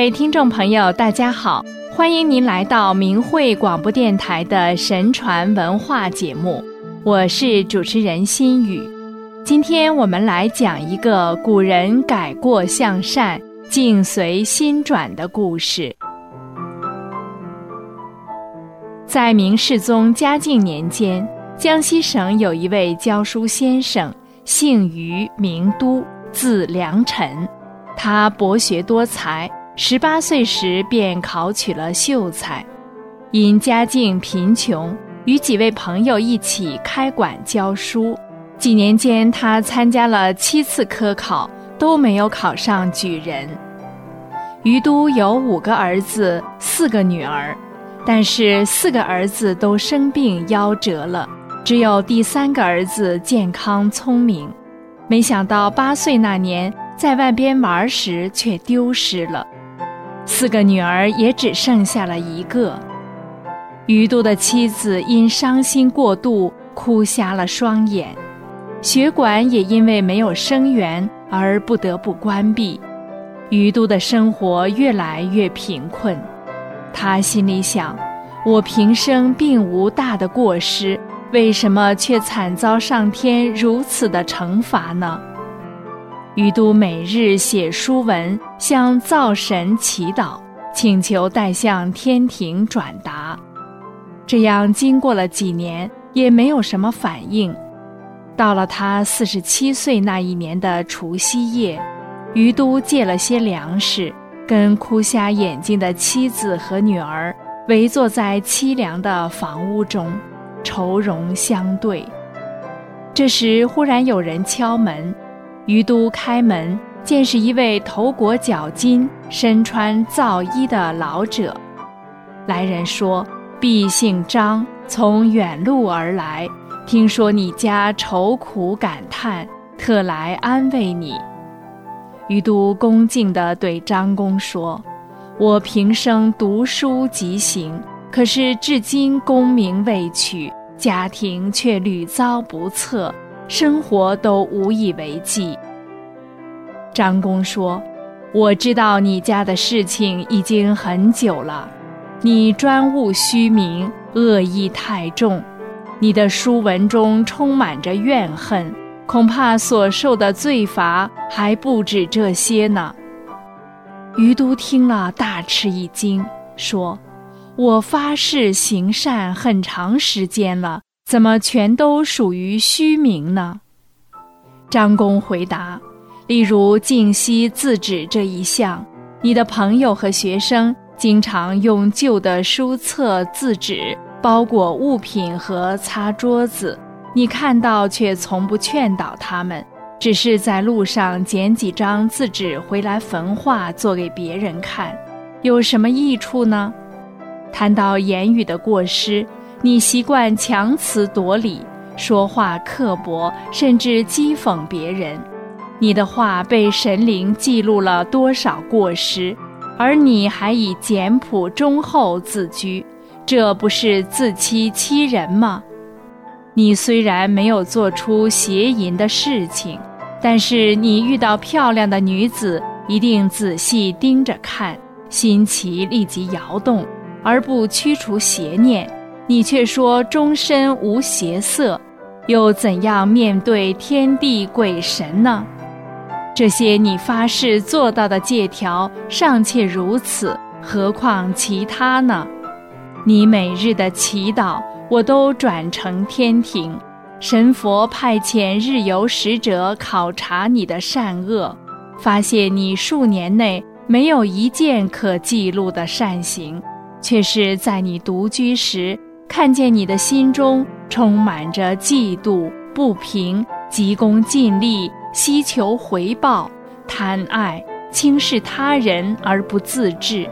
各位听众朋友，大家好，欢迎您来到明慧广播电台的神传文化节目，我是主持人心雨。今天我们来讲一个古人改过向善、境随心转的故事。在明世宗嘉靖年间，江西省有一位教书先生，姓于，名都，字良臣。他博学多才，十八岁时便考取了秀才。因家境贫穷，与几位朋友一起开馆教书。几年间，他参加了七次科考，都没有考上举人。于都有五个儿子，四个女儿，但是四个儿子都生病夭折了，只有第三个儿子健康聪明。没想到八岁那年。在外边玩时却丢失了，四个女儿也只剩下了一个。于都的妻子因伤心过度，哭瞎了双眼，血管也因为没有生源而不得不关闭。于都的生活越来越贫困，他心里想：我平生并无大的过失，为什么却惨遭上天如此的惩罚呢？于都每日写书文，向灶神祈祷，请求代向天庭转达。这样经过了几年，也没有什么反应。到了他四十七岁那一年的除夕夜，于都借了些粮食，跟哭瞎眼睛的妻子和女儿围坐在凄凉的房屋中，愁容相对。这时，忽然有人敲门。于都开门，见是一位头裹脚巾、身穿皂衣的老者。来人说：“必姓张，从远路而来，听说你家愁苦感叹，特来安慰你。”于都恭敬地对张公说：“我平生读书极行，可是至今功名未取，家庭却屡遭不测。”生活都无以为继。张公说：“我知道你家的事情已经很久了，你专务虚名，恶意太重，你的书文中充满着怨恨，恐怕所受的罪罚还不止这些呢。”于都听了，大吃一惊，说：“我发誓行善很长时间了。”怎么全都属于虚名呢？张公回答：例如静息自止这一项，你的朋友和学生经常用旧的书册自止包裹物品和擦桌子，你看到却从不劝导他们，只是在路上捡几张字纸回来焚化做给别人看，有什么益处呢？谈到言语的过失。你习惯强词夺理，说话刻薄，甚至讥讽别人。你的话被神灵记录了多少过失，而你还以简朴忠厚自居，这不是自欺欺人吗？你虽然没有做出邪淫的事情，但是你遇到漂亮的女子，一定仔细盯着看，心旗立即摇动，而不驱除邪念。你却说终身无邪色，又怎样面对天地鬼神呢？这些你发誓做到的借条尚且如此，何况其他呢？你每日的祈祷，我都转成天庭，神佛派遣日游使者考察你的善恶，发现你数年内没有一件可记录的善行，却是在你独居时。看见你的心中充满着嫉妒、不平、急功近利、希求回报、贪爱、轻视他人而不自制，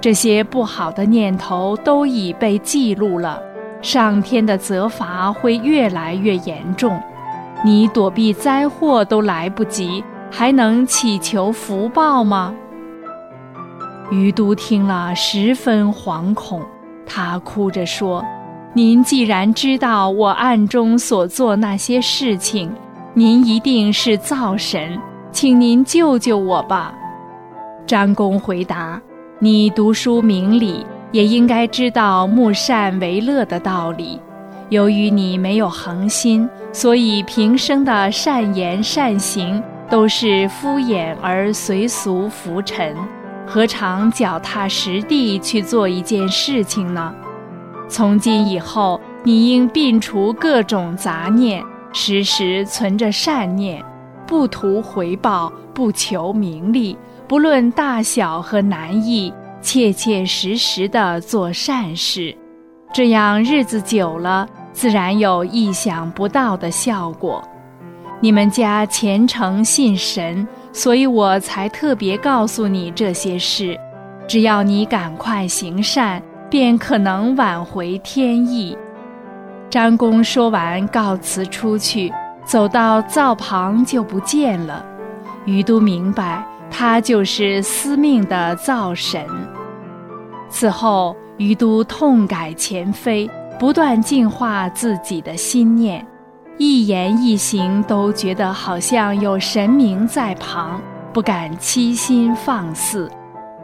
这些不好的念头都已被记录了，上天的责罚会越来越严重，你躲避灾祸都来不及，还能祈求福报吗？于都听了，十分惶恐。他哭着说：“您既然知道我暗中所做那些事情，您一定是灶神，请您救救我吧。”张公回答：“你读书明理，也应该知道木善为乐的道理。由于你没有恒心，所以平生的善言善行都是敷衍而随俗浮沉，何尝脚踏实地去做一件事情呢？从今以后，你应摒除各种杂念，时时存着善念，不图回报，不求名利。”不论大小和难易，切切实实的做善事，这样日子久了，自然有意想不到的效果。你们家虔诚信神，所以我才特别告诉你这些事。只要你赶快行善，便可能挽回天意。张公说完，告辞出去，走到灶旁就不见了。于都明白。他就是司命的灶神。此后，于都痛改前非，不断净化自己的心念，一言一行都觉得好像有神明在旁，不敢欺心放肆，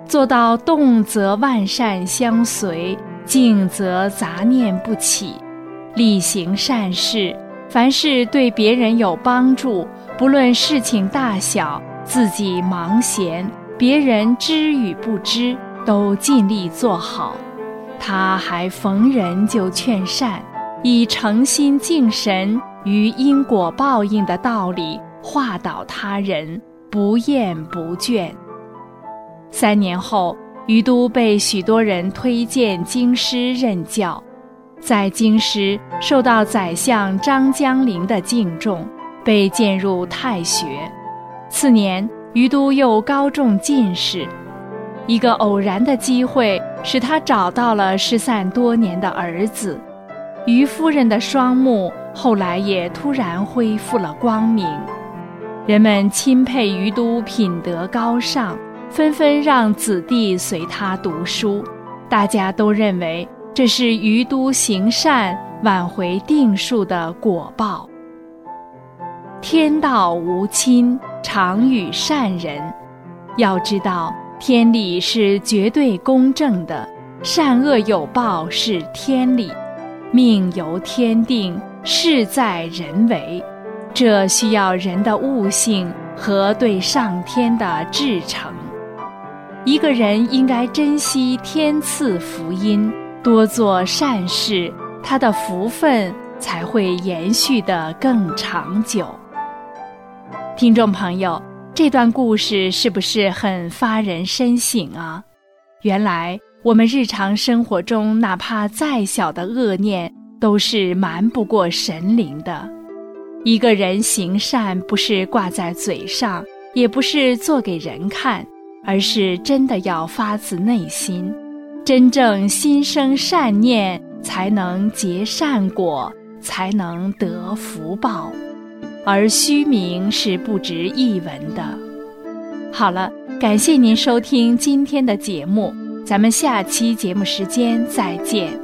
做到动则万善相随，静则杂念不起，力行善事。凡是对别人有帮助，不论事情大小。自己忙闲，别人知与不知，都尽力做好。他还逢人就劝善，以诚心敬神于因果报应的道理化导他人，不厌不倦。三年后，于都被许多人推荐京师任教，在京师受到宰相张江陵的敬重，被荐入太学。次年，于都又高中进士。一个偶然的机会使他找到了失散多年的儿子。于夫人的双目后来也突然恢复了光明。人们钦佩于都品德高尚，纷纷让子弟随他读书。大家都认为这是于都行善挽回定数的果报。天道无亲。常与善人，要知道天理是绝对公正的，善恶有报是天理，命由天定，事在人为，这需要人的悟性和对上天的至诚。一个人应该珍惜天赐福音，多做善事，他的福分才会延续的更长久。听众朋友，这段故事是不是很发人深省啊？原来我们日常生活中，哪怕再小的恶念，都是瞒不过神灵的。一个人行善，不是挂在嘴上，也不是做给人看，而是真的要发自内心，真正心生善念，才能结善果，才能得福报。而虚名是不值一文的。好了，感谢您收听今天的节目，咱们下期节目时间再见。